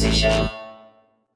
Kugelsicher,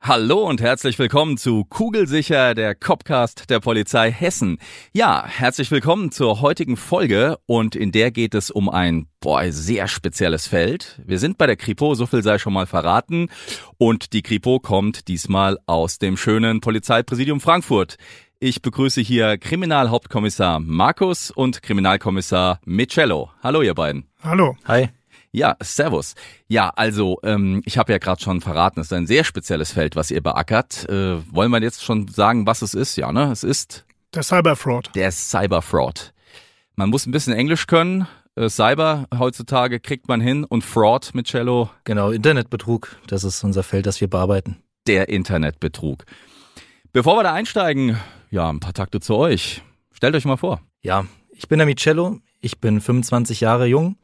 Hallo und herzlich willkommen zu Kugelsicher, der Copcast der Polizei Hessen. Ja, herzlich willkommen zur heutigen Folge und in der geht es um ein boah, sehr spezielles Feld. Wir sind bei der Kripo, so viel sei schon mal verraten und die Kripo kommt diesmal aus dem schönen Polizeipräsidium Frankfurt. Ich begrüße hier Kriminalhauptkommissar Markus und Kriminalkommissar Michello. Hallo ihr beiden. Hallo. Hi. Ja, Servus. Ja, also ähm, ich habe ja gerade schon verraten, es ist ein sehr spezielles Feld, was ihr beackert. Äh, wollen wir jetzt schon sagen, was es ist? Ja, ne? Es ist Der Cyberfraud. der Cyberfraud. Man muss ein bisschen Englisch können. Äh, Cyber heutzutage kriegt man hin und Fraud mit Cello, Genau, Internetbetrug. Das ist unser Feld, das wir bearbeiten. der Internetbetrug. Bevor wir da einsteigen, ja, ein paar Takte zu euch. Stellt euch mal vor. Ja, ich bin der Micello. Ich bin 25 Jahre jung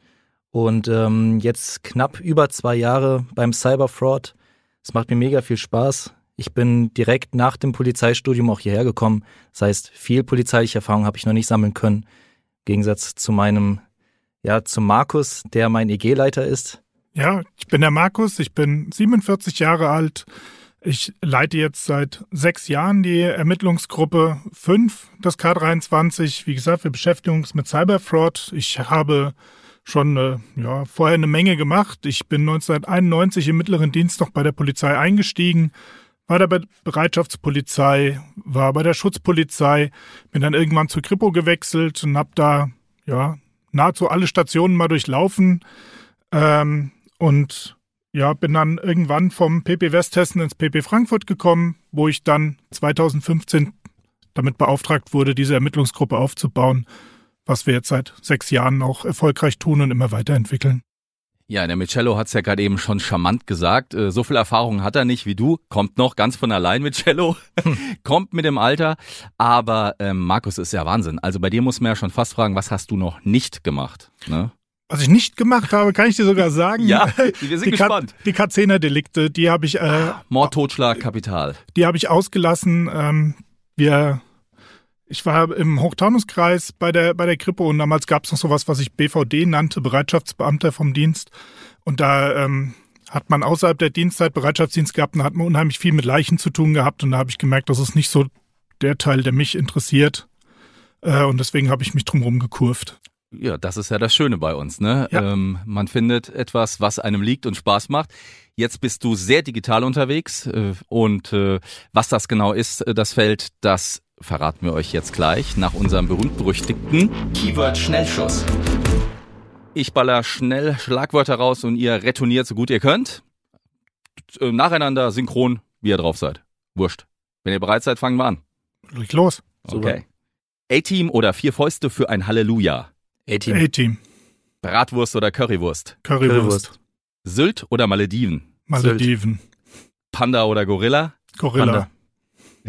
und ähm, jetzt knapp über zwei Jahre beim Cyberfraud. Es macht mir mega viel Spaß. Ich bin direkt nach dem Polizeistudium auch hierher gekommen. Das heißt, viel polizeiliche Erfahrung habe ich noch nicht sammeln können. Im Gegensatz zu meinem, ja, zu Markus, der mein EG-Leiter ist. Ja, ich bin der Markus, ich bin 47 Jahre alt. Ich leite jetzt seit sechs Jahren die Ermittlungsgruppe 5 des K23. Wie gesagt, wir beschäftigen uns mit Cyberfraud. Ich habe schon äh, ja, vorher eine Menge gemacht. Ich bin 1991 im mittleren Dienst noch bei der Polizei eingestiegen, war da bei der Bereitschaftspolizei, war bei der Schutzpolizei, bin dann irgendwann zur Kripo gewechselt und habe da ja nahezu alle Stationen mal durchlaufen. Ähm, und ja, bin dann irgendwann vom PP Westhessen ins PP Frankfurt gekommen, wo ich dann 2015 damit beauftragt wurde, diese Ermittlungsgruppe aufzubauen, was wir jetzt seit sechs Jahren auch erfolgreich tun und immer weiterentwickeln. Ja, der Michello hat's ja gerade eben schon charmant gesagt. Äh, So viel Erfahrung hat er nicht wie du. Kommt noch ganz von allein, Michello. Kommt mit dem Alter. Aber ähm, Markus ist ja Wahnsinn. Also bei dir muss man ja schon fast fragen, was hast du noch nicht gemacht? Ne? Was ich nicht gemacht habe, kann ich dir sogar sagen. Ja, wir sind die gespannt. K- die K10er-Delikte, die habe ich, äh, Mord, Totschlag, Kapital. die habe ich ausgelassen. Ähm, wir, ich war im Hochtaunuskreis bei der, bei der Kripo und damals gab es noch sowas, was ich BVD nannte, Bereitschaftsbeamter vom Dienst. Und da ähm, hat man außerhalb der Dienstzeit Bereitschaftsdienst gehabt und da hat man unheimlich viel mit Leichen zu tun gehabt. Und da habe ich gemerkt, das ist nicht so der Teil, der mich interessiert. Äh, und deswegen habe ich mich drumherum gekurvt. Ja, das ist ja das Schöne bei uns, ne? Ja. Ähm, man findet etwas, was einem liegt und Spaß macht. Jetzt bist du sehr digital unterwegs äh, und äh, was das genau ist, äh, das Feld, das verraten wir euch jetzt gleich nach unserem berühmt-berüchtigten Keyword Schnellschuss. Ich baller schnell Schlagwörter raus und ihr retourniert so gut ihr könnt. Äh, Nacheinander, synchron, wie ihr drauf seid. Wurscht. Wenn ihr bereit seid, fangen wir an. Leg los. Okay. A-Team oder vier Fäuste für ein Halleluja. A-Team. A-Team. Bratwurst oder Currywurst. Currywurst. Currywurst. Sylt oder Malediven? Malediven. Panda oder Gorilla? Gorilla. Panda.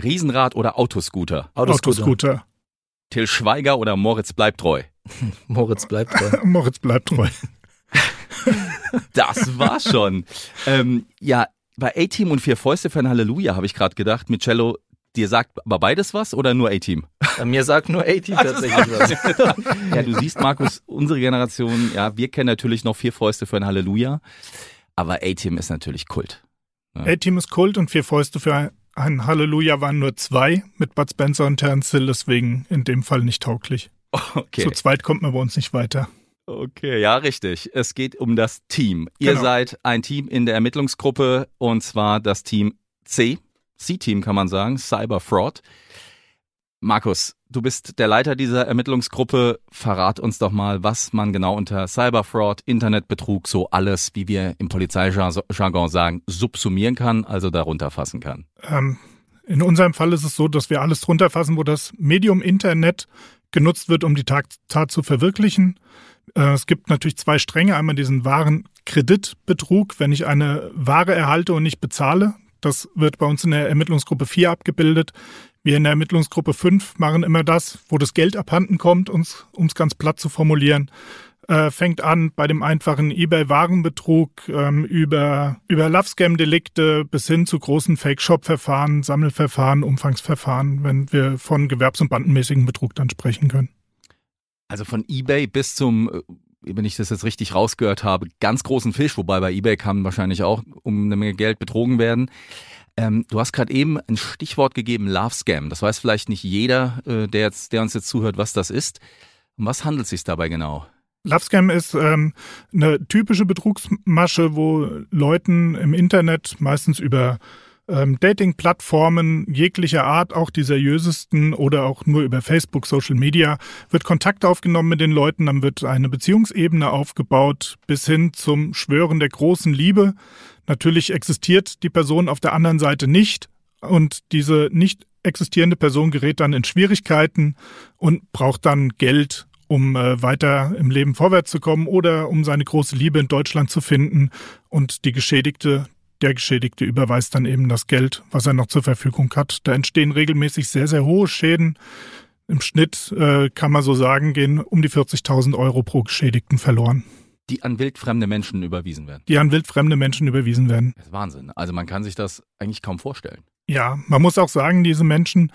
Riesenrad oder Autoscooter? Autoscooter. Autoscooter. Till Schweiger oder Moritz bleibt treu? Moritz bleibt treu. Moritz bleibt treu. Das war's schon. ähm, ja, bei A-Team und Vier Fäuste für ein Halleluja habe ich gerade gedacht, Micello, dir sagt aber beides was oder nur A-Team? Äh, Mir sagt nur A-Team tatsächlich was. Ja, du siehst, Markus, unsere Generation, ja, wir kennen natürlich noch Vier Fäuste für ein Halleluja, aber A-Team ist natürlich Kult. A-Team ist Kult und vier Fäuste für ein Halleluja waren nur zwei mit Bud Spencer und Terence Hill, deswegen in dem Fall nicht tauglich. Okay. Zu zweit kommt man bei uns nicht weiter. Okay, ja, richtig. Es geht um das Team. Ihr Genau. seid ein Team in der Ermittlungsgruppe und zwar das Team C. C-Team kann man sagen, Cyber Fraud. Markus, du bist der Leiter dieser Ermittlungsgruppe. Verrat uns doch mal, was man genau unter Cyberfraud, Internetbetrug, so alles, wie wir im Polizeijargon sagen, subsumieren kann, also darunter fassen kann. Ähm, in unserem Fall ist es so, dass wir alles drunter fassen, wo das Medium Internet genutzt wird, um die Tat, Tat zu verwirklichen. Äh, es gibt natürlich zwei Stränge. Einmal diesen wahren Kreditbetrug, wenn ich eine Ware erhalte und nicht bezahle. Das wird bei uns in der Ermittlungsgruppe 4 abgebildet. Wir in der Ermittlungsgruppe 5 machen immer das, wo das Geld abhanden kommt, um es ganz platt zu formulieren. Äh, fängt an bei dem einfachen eBay-Warenbetrug ähm, über, über Love-Scam-Delikte bis hin zu großen Fake-Shop-Verfahren, Sammelverfahren, Umfangsverfahren, wenn wir von gewerbs- und bandenmäßigen Betrug dann sprechen können. Also von eBay bis zum, äh, wenn ich das jetzt richtig rausgehört habe, ganz großen Fisch, wobei bei eBay kann wahrscheinlich auch um eine Menge Geld betrogen werden. Ähm, du hast gerade eben ein Stichwort gegeben, Love Scam. Das weiß vielleicht nicht jeder, äh, der, jetzt, der uns jetzt zuhört, was das ist. Um was handelt es sich dabei genau? Love Scam ist ähm, eine typische Betrugsmasche, wo Leuten im Internet meistens über ähm, Dating-Plattformen jeglicher Art, auch die seriösesten oder auch nur über Facebook, Social Media, wird Kontakt aufgenommen mit den Leuten, dann wird eine Beziehungsebene aufgebaut bis hin zum Schwören der großen Liebe. Natürlich existiert die Person auf der anderen Seite nicht und diese nicht existierende Person gerät dann in Schwierigkeiten und braucht dann Geld, um äh, weiter im Leben vorwärts zu kommen oder um seine große Liebe in Deutschland zu finden. Und die Geschädigte der Geschädigte überweist dann eben das Geld, was er noch zur Verfügung hat. Da entstehen regelmäßig sehr, sehr hohe Schäden. Im Schnitt äh, kann man so sagen, gehen um die 40.000 Euro pro Geschädigten verloren. Die an wildfremde Menschen überwiesen werden. Die an wildfremde Menschen überwiesen werden. Das ist Wahnsinn. Also man kann sich das eigentlich kaum vorstellen. Ja, man muss auch sagen, diese Menschen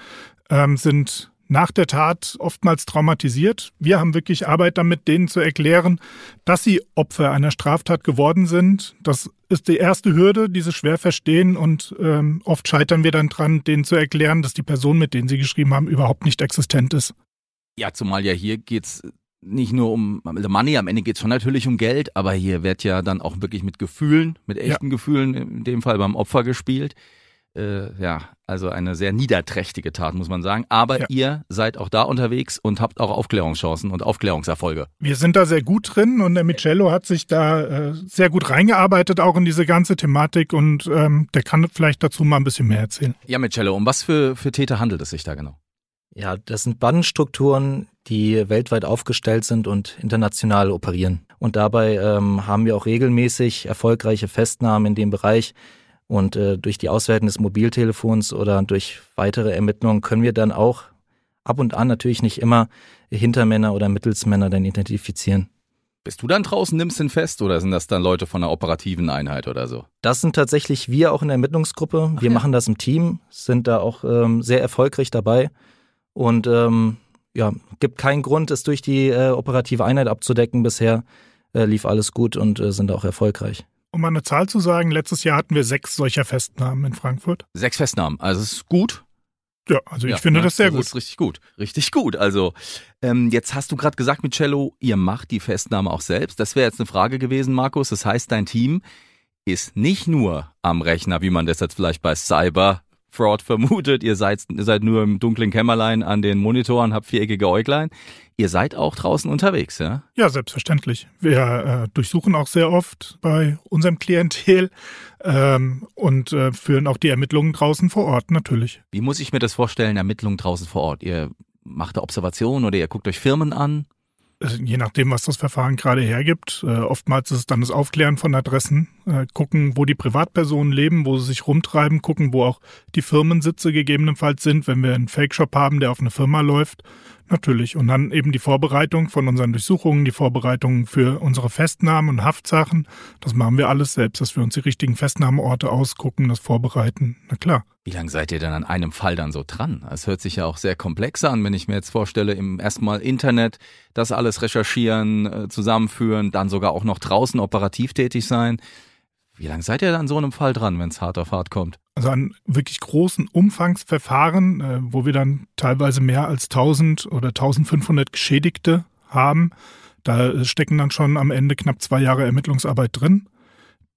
ähm, sind nach der Tat oftmals traumatisiert. Wir haben wirklich Arbeit damit, denen zu erklären, dass sie Opfer einer Straftat geworden sind. Das ist die erste Hürde, die sie schwer verstehen und ähm, oft scheitern wir dann dran, denen zu erklären, dass die Person, mit denen sie geschrieben haben, überhaupt nicht existent ist. Ja, zumal ja hier geht's nicht nur um also Money, am Ende geht's schon natürlich um Geld, aber hier wird ja dann auch wirklich mit Gefühlen, mit echten ja. Gefühlen, in dem Fall beim Opfer gespielt äh, ja, also eine sehr niederträchtige Tat, muss man sagen. Aber ja. ihr seid auch da unterwegs und habt auch Aufklärungschancen und Aufklärungserfolge. Wir sind da sehr gut drin und der Michello hat sich da äh, sehr gut reingearbeitet, auch in diese ganze Thematik und ähm, der kann vielleicht dazu mal ein bisschen mehr erzählen. Ja, Michello, um was für, für Täter handelt es sich da genau? Ja, das sind Bandenstrukturen, die weltweit aufgestellt sind und international operieren. Und dabei ähm, haben wir auch regelmäßig erfolgreiche Festnahmen in dem Bereich. Und äh, durch die Auswertung des Mobiltelefons oder durch weitere Ermittlungen können wir dann auch ab und an natürlich nicht immer Hintermänner oder Mittelsmänner dann identifizieren. Bist du dann draußen, nimmst ihn fest oder sind das dann Leute von einer operativen Einheit oder so? Das sind tatsächlich wir auch in der Ermittlungsgruppe. Wir ja. machen das im Team, sind da auch ähm, sehr erfolgreich dabei und ähm, ja, gibt keinen Grund, es durch die äh, operative Einheit abzudecken. Bisher äh, lief alles gut und äh, sind auch erfolgreich. Um mal eine Zahl zu sagen, letztes Jahr hatten wir sechs solcher Festnahmen in Frankfurt. Sechs Festnahmen, also es ist gut. Ja, also ich ja, finde ne? das sehr also gut. Das ist richtig gut, richtig gut. Also ähm, jetzt hast du gerade gesagt, Micello, ihr macht die Festnahme auch selbst. Das wäre jetzt eine Frage gewesen, Markus. Das heißt, dein Team ist nicht nur am Rechner, wie man das jetzt vielleicht bei Cyber Fraud vermutet. Ihr seid, ihr seid nur im dunklen Kämmerlein an den Monitoren, habt viereckige Äuglein. Ihr seid auch draußen unterwegs, ja? Ja, selbstverständlich. Wir äh, durchsuchen auch sehr oft bei unserem Klientel ähm, und äh, führen auch die Ermittlungen draußen vor Ort, natürlich. Wie muss ich mir das vorstellen, Ermittlungen draußen vor Ort? Ihr macht da Observationen oder ihr guckt euch Firmen an? Äh, je nachdem, was das Verfahren gerade hergibt. Äh, oftmals ist es dann das Aufklären von Adressen, äh, gucken, wo die Privatpersonen leben, wo sie sich rumtreiben, gucken, wo auch die Firmensitze gegebenenfalls sind, wenn wir einen Fake-Shop haben, der auf eine Firma läuft Natürlich. Und dann eben die Vorbereitung von unseren Durchsuchungen, die Vorbereitung für unsere Festnahmen und Haftsachen. Das machen wir alles selbst, dass wir uns die richtigen Festnahmeorte ausgucken, das vorbereiten. Na klar. Wie lange seid ihr denn an einem Fall dann so dran? Es hört sich ja auch sehr komplex an, wenn ich mir jetzt vorstelle, im erstmal Internet das alles recherchieren, äh, zusammenführen, dann sogar auch noch draußen operativ tätig sein. Wie lange seid ihr an so einem Fall dran, wenn es hart auf hart kommt? Also an wirklich großen Umfangsverfahren, äh, wo wir dann teilweise mehr als 1000 oder 1500 Geschädigte haben. Da stecken dann schon am Ende knapp zwei Jahre Ermittlungsarbeit drin.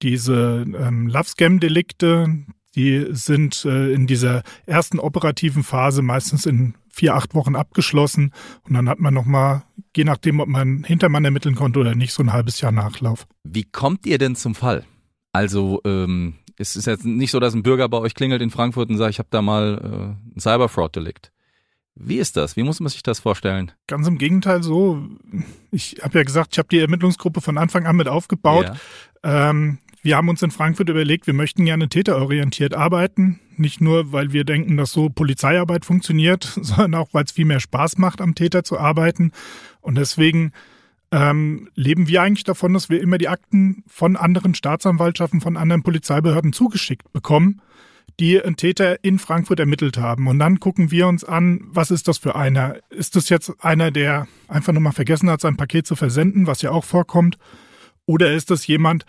Diese ähm, Love-Scam-Delikte, die sind äh, in dieser ersten operativen Phase meistens in vier, acht Wochen abgeschlossen. Und dann hat man nochmal, je nachdem, ob man Hintermann ermitteln konnte oder nicht, so ein halbes Jahr Nachlauf. Wie kommt ihr denn zum Fall? Also ähm, es ist jetzt nicht so, dass ein Bürger bei euch klingelt in Frankfurt und sagt, ich habe da mal äh, ein Cyberfraud-Delikt. Wie ist das? Wie muss man sich das vorstellen? Ganz im Gegenteil so. Ich habe ja gesagt, ich habe die Ermittlungsgruppe von Anfang an mit aufgebaut. Ja. Ähm, wir haben uns in Frankfurt überlegt, wir möchten gerne täterorientiert arbeiten. Nicht nur, weil wir denken, dass so Polizeiarbeit funktioniert, sondern auch, weil es viel mehr Spaß macht, am Täter zu arbeiten. Und deswegen ähm, leben wir eigentlich davon, dass wir immer die Akten von anderen Staatsanwaltschaften, von anderen Polizeibehörden zugeschickt bekommen, die einen Täter in Frankfurt ermittelt haben. Und dann gucken wir uns an, was ist das für einer? Ist das jetzt einer, der einfach nur mal vergessen hat, sein Paket zu versenden, was ja auch vorkommt? Oder ist das jemand,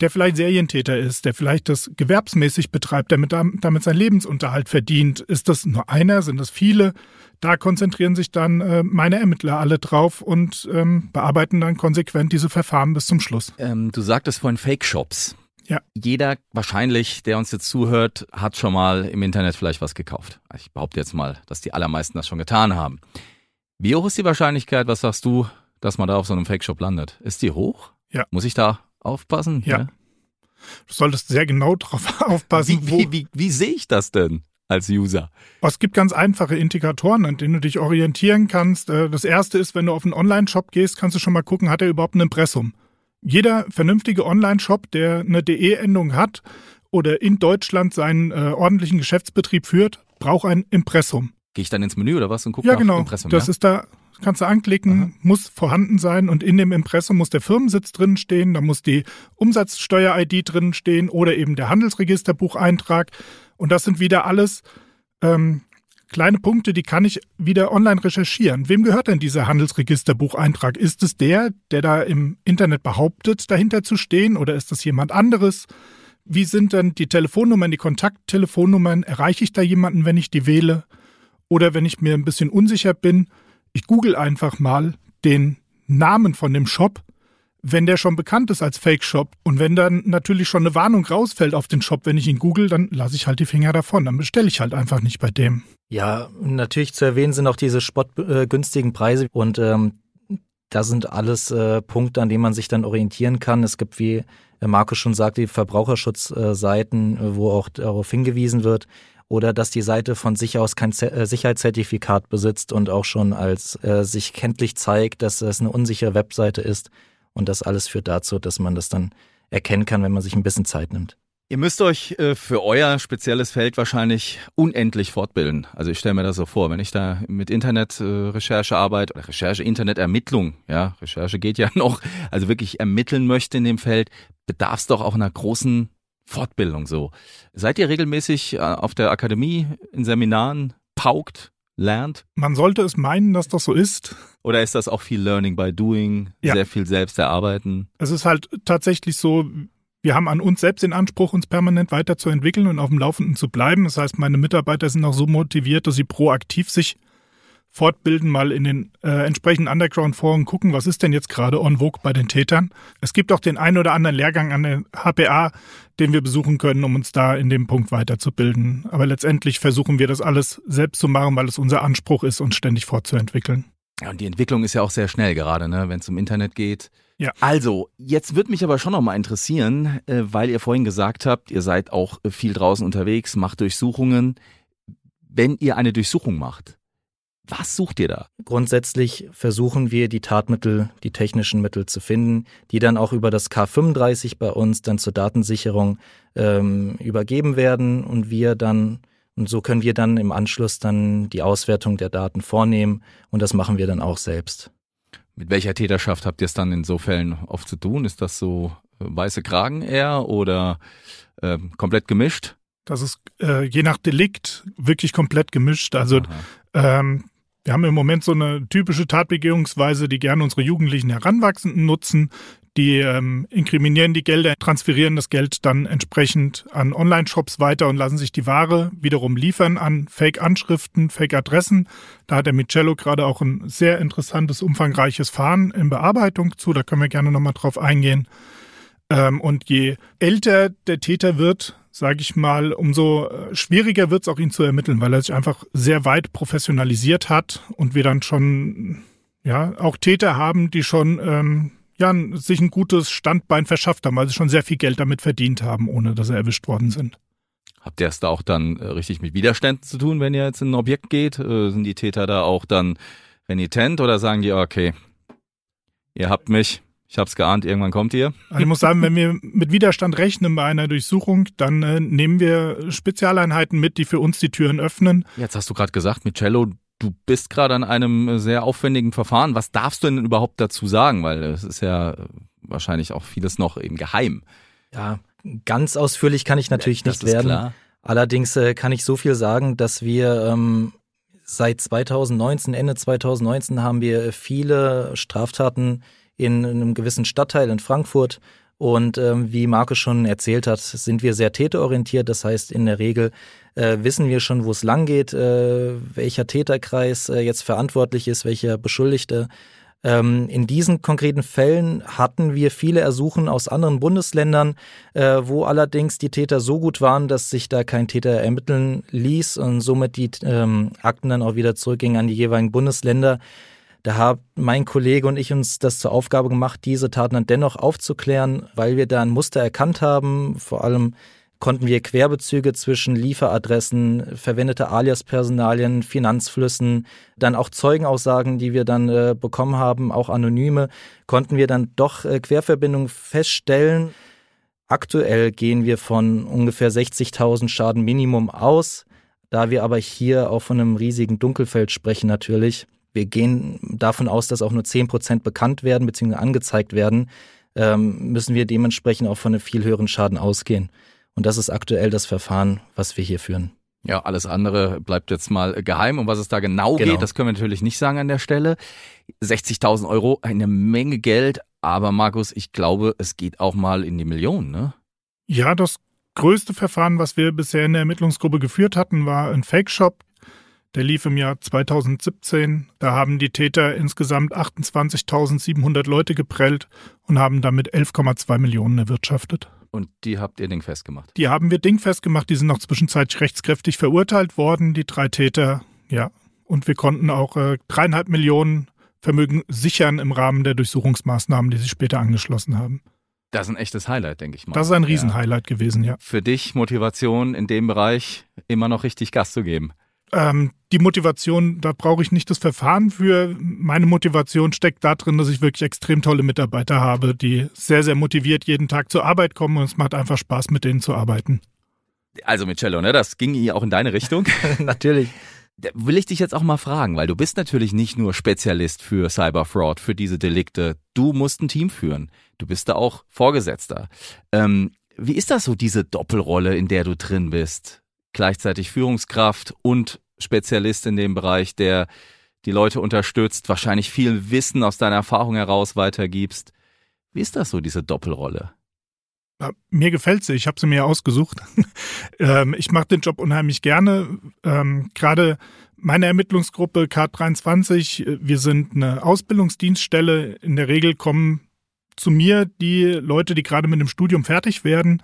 der vielleicht Serientäter ist, der vielleicht das gewerbsmäßig betreibt, der mit, damit seinen Lebensunterhalt verdient. Ist das nur einer? Sind das viele? Da konzentrieren sich dann äh, meine Ermittler alle drauf und ähm, bearbeiten dann konsequent diese Verfahren bis zum Schluss. Ähm, du sagtest vorhin Fake-Shops. Ja. Jeder wahrscheinlich, der uns jetzt zuhört, hat schon mal im Internet vielleicht was gekauft. Ich behaupte jetzt mal, dass die allermeisten das schon getan haben. Wie hoch ist die Wahrscheinlichkeit, was sagst du, dass man da auf so einem Fake-Shop landet? Ist die hoch? Ja. Muss ich da aufpassen? Ja. Du solltest sehr genau drauf aufpassen. Wie, wie, wie, wie sehe ich das denn als User? Es gibt ganz einfache Indikatoren, an denen du dich orientieren kannst. Äh, Das erste ist, wenn du auf einen Online-Shop gehst, kannst du schon mal gucken, hat er überhaupt ein Impressum. Jeder vernünftige Online-Shop, der eine DE-Endung hat oder in Deutschland seinen äh, ordentlichen Geschäftsbetrieb führt, braucht ein Impressum. Gehe ich dann ins Menü oder was und gucke Ja, nach genau. Impressum? das ja? ist da, kannst du anklicken, Aha. muss vorhanden sein und in dem Impressum muss der Firmensitz drin stehen, da muss die Umsatzsteuer-ID drin stehen oder eben der Handelsregisterbucheintrag. Und das sind wieder alles ähm, kleine Punkte, die kann ich wieder online recherchieren. Wem gehört denn dieser Handelsregisterbucheintrag? Ist es der, der da im Internet behauptet, dahinter zu stehen oder ist es jemand anderes? Wie sind denn die Telefonnummern, die Kontakttelefonnummern? Erreiche ich da jemanden, wenn ich die wähle? Oder wenn ich mir ein bisschen unsicher bin, ich google einfach mal den Namen von dem Shop, wenn der schon bekannt ist als Fake-Shop. Und wenn dann natürlich schon eine Warnung rausfällt auf den Shop, wenn ich ihn google, dann lasse ich halt die Finger davon. Dann bestelle ich halt einfach nicht bei dem. Ja, natürlich zu erwähnen sind auch diese spottgünstigen Preise und ähm, da sind alles äh, Punkte, an denen man sich dann orientieren kann. Es gibt, wie äh, Markus schon sagte, die Verbraucherschutzseiten, äh, wo auch darauf hingewiesen wird. Oder dass die Seite von sich aus kein Z äh, Sicherheitszertifikat besitzt und auch schon als äh, sich kenntlich zeigt, dass es eine unsichere Webseite ist. Und das alles führt dazu, dass man das dann erkennen kann, wenn man sich ein bisschen Zeit nimmt. Ihr müsst euch äh, für euer spezielles Feld wahrscheinlich unendlich fortbilden. Also ich stelle mir das so vor, wenn ich da mit Internetrecherche äh, arbeite oder Recherche, Internetermittlung, ja, Recherche geht ja noch, also wirklich ermitteln möchte in dem Feld, bedarf es doch auch einer großen Fortbildung so. Seid ihr regelmäßig äh, auf der Akademie in Seminaren, paukt, lernt? Man sollte es meinen, dass das so ist. Oder ist das auch viel Learning by Doing, Ja. sehr viel selbst erarbeiten? Es ist halt tatsächlich so, wir haben an uns selbst den Anspruch, uns permanent weiterzuentwickeln und auf dem Laufenden zu bleiben. Das heißt, meine Mitarbeiter sind auch so motiviert, dass sie proaktiv sich fortbilden, mal in den äh, entsprechenden Underground-Foren gucken, was ist denn jetzt gerade on vogue bei den Tätern. Es gibt auch den einen oder anderen Lehrgang an der HPA, den wir besuchen können, um uns da in dem Punkt weiterzubilden. Aber letztendlich versuchen wir das alles selbst zu machen, weil es unser Anspruch ist, uns ständig fortzuentwickeln. Ja, und die Entwicklung ist ja auch sehr schnell gerade, ne, wenn es um Internet geht. Ja. Also, jetzt würde mich aber schon noch mal interessieren, äh, weil ihr vorhin gesagt habt, ihr seid auch viel draußen unterwegs, macht Durchsuchungen. Wenn ihr eine Durchsuchung macht, was sucht ihr da? Grundsätzlich versuchen wir die Tatmittel, die technischen Mittel zu finden, die dann auch über das K35 bei uns dann zur Datensicherung ähm, übergeben werden und wir dann und so können wir dann im Anschluss dann die Auswertung der Daten vornehmen und das machen wir dann auch selbst. Mit welcher Täterschaft habt ihr es dann in so Fällen oft zu tun? Ist das so äh, weiße Kragen eher oder äh, komplett gemischt? Das ist äh, je nach Delikt wirklich komplett gemischt. Also Aha. Ähm, wir haben im Moment so eine typische Tatbegehungsweise, die gerne unsere jugendlichen Heranwachsenden nutzen. Die ähm, inkriminieren die Gelder, transferieren das Geld dann entsprechend an Online-Shops weiter und lassen sich die Ware wiederum liefern an Fake-Anschriften, Fake-Adressen. Da hat der Micello gerade auch ein sehr interessantes, umfangreiches Fahren in Bearbeitung zu. Da können wir gerne nochmal drauf eingehen. Ähm, und je älter der Täter wird, sage ich mal, umso äh, schwieriger wird es auch ihn zu ermitteln, weil er sich einfach sehr weit professionalisiert hat und wir dann schon ja auch Täter haben, die schon ähm, ja sich ein gutes Standbein verschafft haben, weil sie schon sehr viel Geld damit verdient haben, ohne dass sie erwischt worden sind. Habt ihr es da auch dann äh, richtig mit Widerständen zu tun, wenn ihr jetzt in ein Objekt geht? Äh, sind die Täter da auch dann renitent oder sagen die, okay, ihr habt mich, ich hab's geahnt, irgendwann kommt ihr? Also ich muss sagen, wenn wir mit Widerstand rechnen bei einer Durchsuchung, dann äh, nehmen wir Spezialeinheiten mit, die für uns die Türen öffnen. Jetzt hast du gerade gesagt, mit Cello, du bist gerade an einem sehr aufwendigen Verfahren. Was darfst du denn überhaupt dazu sagen? Weil es ist ja wahrscheinlich auch vieles noch eben geheim. Ja, ganz ausführlich kann ich natürlich Ja, nicht werden. klar. Allerdings äh, kann ich so viel sagen, dass wir ähm, seit 2019, Ende 2019 haben wir viele Straftaten in einem gewissen Stadtteil in Frankfurt. Und ähm, wie Markus schon erzählt hat, sind wir sehr täterorientiert. Das heißt, in der Regel äh, wissen wir schon, wo es lang geht, äh, welcher Täterkreis äh, jetzt verantwortlich ist, welcher Beschuldigte. Ähm, in diesen konkreten Fällen hatten wir viele Ersuchen aus anderen Bundesländern, äh, wo allerdings die Täter so gut waren, dass sich da kein Täter ermitteln ließ und somit die ähm, Akten dann auch wieder zurückgingen an die jeweiligen Bundesländer. Da haben mein Kollege und ich uns das zur Aufgabe gemacht, diese Taten dann dennoch aufzuklären, weil wir da ein Muster erkannt haben. Vor allem konnten wir Querbezüge zwischen Lieferadressen, verwendete Alias-Personalien, Finanzflüssen, dann auch Zeugenaussagen, die wir dann äh, bekommen haben, auch anonyme, konnten wir dann doch äh, Querverbindungen feststellen. Aktuell gehen wir von ungefähr 60.000 Schaden Minimum aus. Da wir aber hier auch von einem riesigen Dunkelfeld sprechen natürlich, wir gehen davon aus, dass auch nur 10% bekannt werden bzw. angezeigt werden, ähm, müssen wir dementsprechend auch von einem viel höheren Schaden ausgehen. Und das ist aktuell das Verfahren, was wir hier führen. Ja, alles andere bleibt jetzt mal geheim. Um was es da genau, Genau. geht, das können wir natürlich nicht sagen an der Stelle. 60.000 Euro, eine Menge Geld. Aber Markus, ich glaube, es geht auch mal in die Millionen, ne? Ja, das größte Verfahren, was wir bisher in der Ermittlungsgruppe geführt hatten, war ein Fake-Shop. Der lief im Jahr 2017. Da haben die Täter insgesamt 28.700 Leute geprellt und haben damit 11,2 Millionen erwirtschaftet. Und die habt ihr Ding festgemacht. Die haben wir dingfest gemacht. Die sind noch zwischenzeitlich rechtskräftig verurteilt worden, die drei Täter. Ja, und wir konnten auch äh, dreieinhalb Millionen Vermögen sichern im Rahmen der Durchsuchungsmaßnahmen, die sich später angeschlossen haben. Das ist ein echtes Highlight, denke ich mal. Das ist ein Ja. Riesenhighlight gewesen, ja. Für dich Motivation in dem Bereich immer noch richtig Gas zu geben. Ähm, die Motivation, da brauche ich nicht das Verfahren für. Meine Motivation steckt da drin, dass ich wirklich extrem tolle Mitarbeiter habe, die sehr, sehr motiviert jeden Tag zur Arbeit kommen und es macht einfach Spaß, mit denen zu arbeiten. Also mit Cello, ne? Das ging hier auch in deine Richtung. Natürlich. Da will ich dich jetzt auch mal fragen, weil du bist natürlich nicht nur Spezialist für Cyberfraud, für diese Delikte. Du musst ein Team führen. Du bist da auch Vorgesetzter. Ähm, wie ist das so, diese Doppelrolle, in der du drin bist? Gleichzeitig Führungskraft und Spezialist in dem Bereich, der die Leute unterstützt, wahrscheinlich viel Wissen aus deiner Erfahrung heraus weitergibst. Wie ist das so, diese Doppelrolle? Mir gefällt sie, ich habe sie mir ausgesucht. ähm, ich mache den Job unheimlich gerne. Ähm, Gerade meine Ermittlungsgruppe K23, äh, wir sind eine Ausbildungsdienststelle. In der Regel kommen zu mir die Leute, die gerade mit dem Studium fertig werden.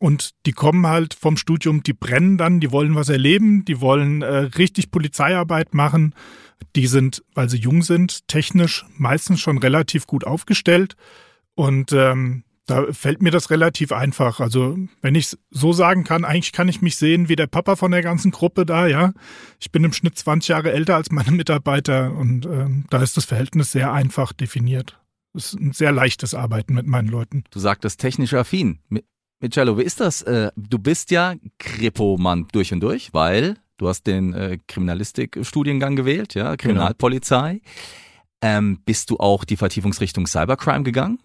Und die kommen halt vom Studium, die brennen dann, die wollen was erleben, die wollen äh, richtig Polizeiarbeit machen. Die sind, weil sie jung sind, technisch meistens schon relativ gut aufgestellt. Und ähm, da fällt mir das relativ einfach. Also, wenn ich so sagen kann, eigentlich kann ich mich sehen wie der Papa von der ganzen Gruppe da, ja. Ich bin im Schnitt 20 Jahre älter als meine Mitarbeiter und ähm, da ist das Verhältnis sehr einfach definiert. Es ist ein sehr leichtes Arbeiten mit meinen Leuten. Du sagtest technisch affin. Mi- Micello, wie ist das? Äh, Du bist ja Kripo-Mann durch und durch, weil du hast den äh, Kriminalistik-Studiengang gewählt, ja, Kriminalpolizei. Ähm, bist du auch die Vertiefungsrichtung Cybercrime gegangen?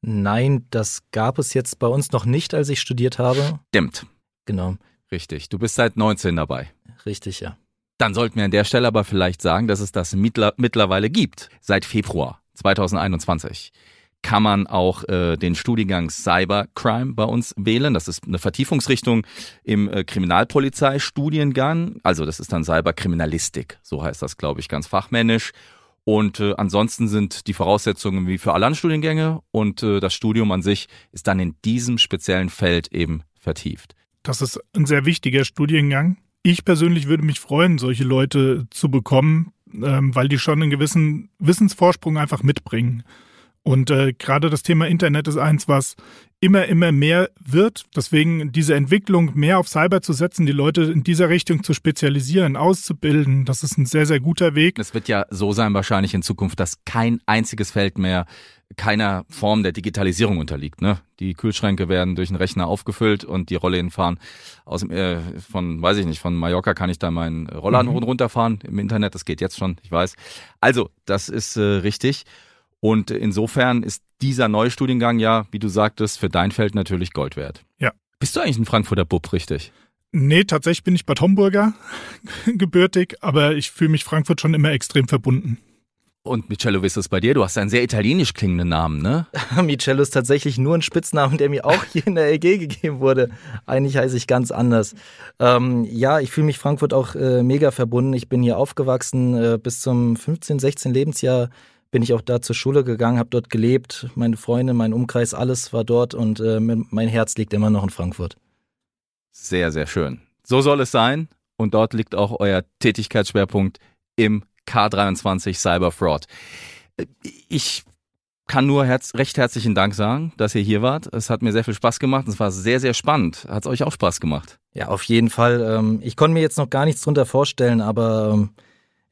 Nein, das gab es jetzt bei uns noch nicht, als ich studiert habe. Stimmt, Genau, richtig. Du bist seit 19 dabei. richtig, ja. Dann sollten wir an der Stelle aber vielleicht sagen, dass es das mittler mittlerweile gibt. Seit Februar 2021 kann man auch äh, den Studiengang Cybercrime bei uns wählen. Das ist eine Vertiefungsrichtung im äh, Kriminalpolizeistudiengang. Also das ist dann Cyberkriminalistik, so heißt das, glaube ich, ganz fachmännisch. Und äh, ansonsten sind die Voraussetzungen wie für alle anderen Studiengänge und äh, das Studium an sich ist dann in diesem speziellen Feld eben vertieft. Das ist ein sehr wichtiger Studiengang. Ich persönlich würde mich freuen, solche Leute zu bekommen, ähm, weil die schon einen gewissen Wissensvorsprung einfach mitbringen. Und äh, gerade das Thema Internet ist eins, was immer, immer mehr wird. Deswegen diese Entwicklung mehr auf Cyber zu setzen, die Leute in dieser Richtung zu spezialisieren, auszubilden, das ist ein sehr, sehr guter Weg. Es wird ja so sein wahrscheinlich in Zukunft, dass kein einziges Feld mehr keiner Form der Digitalisierung unterliegt. Ne? Die Kühlschränke werden durch einen Rechner aufgefüllt und die Rollläden fahren aus dem, äh, von, weiß ich nicht, von Mallorca kann ich da meinen Rollladen mhm. runterfahren im Internet. Das geht jetzt schon, ich weiß. Also, das ist äh, richtig. Und insofern ist dieser neue Studiengang ja, wie du sagtest, für dein Feld natürlich Gold wert. Ja. Bist du eigentlich ein Frankfurter Bub, richtig? Nee, tatsächlich bin ich Bad Homburger gebürtig, aber ich fühle mich Frankfurt schon immer extrem verbunden. Und Micello, wie ist das bei dir? Du hast einen sehr italienisch klingenden Namen, ne? Micello ist tatsächlich nur ein Spitznamen, der mir auch hier in der LG gegeben wurde. Eigentlich heiße ich ganz anders. Ähm, ja, ich fühle mich Frankfurt auch äh, mega verbunden. Ich bin hier aufgewachsen äh, bis zum 15, 16 Lebensjahr bin ich auch da zur Schule gegangen, habe dort gelebt. Meine Freunde, mein Umkreis, alles war dort und äh, mein Herz liegt immer noch in Frankfurt. Sehr, sehr schön. So soll es sein. Und dort liegt auch euer Tätigkeitsschwerpunkt im K23 Cyber Fraud. Ich kann nur herz recht herzlichen Dank sagen, dass ihr hier wart. Es hat mir sehr viel Spaß gemacht. Es war sehr, sehr spannend. Hat es euch auch Spaß gemacht? Ja, auf jeden Fall. Ähm, ich konnte mir jetzt noch gar nichts drunter vorstellen, aber ähm,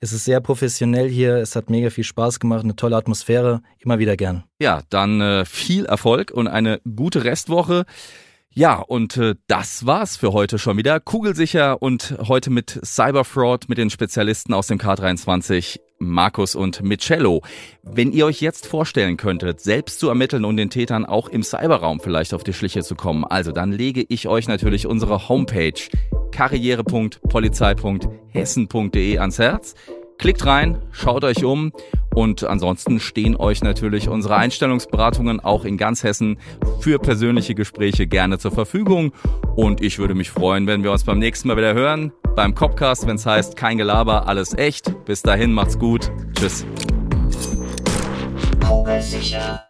es ist sehr professionell hier. Es hat mega viel Spaß gemacht, eine tolle Atmosphäre. Immer wieder gern. Ja, dann äh, viel Erfolg und eine gute Restwoche. Ja, und äh, das war's für heute schon wieder. Kugelsicher und heute mit Cyberfraud mit den Spezialisten aus dem K23, Markus und Micello. Wenn ihr euch jetzt vorstellen könntet, selbst zu ermitteln und den Tätern auch im Cyberraum vielleicht auf die Schliche zu kommen, also dann lege ich euch natürlich unsere Homepage karriere.polizei.hessen.de ans Herz. Klickt rein, schaut euch um und ansonsten stehen euch natürlich unsere Einstellungsberatungen auch in ganz Hessen für persönliche Gespräche gerne zur Verfügung. Und ich würde mich freuen, wenn wir uns beim nächsten Mal wieder hören. Beim Copcast, wenn es heißt, kein Gelaber, alles echt. Bis dahin, macht's gut. Tschüss. Sicher.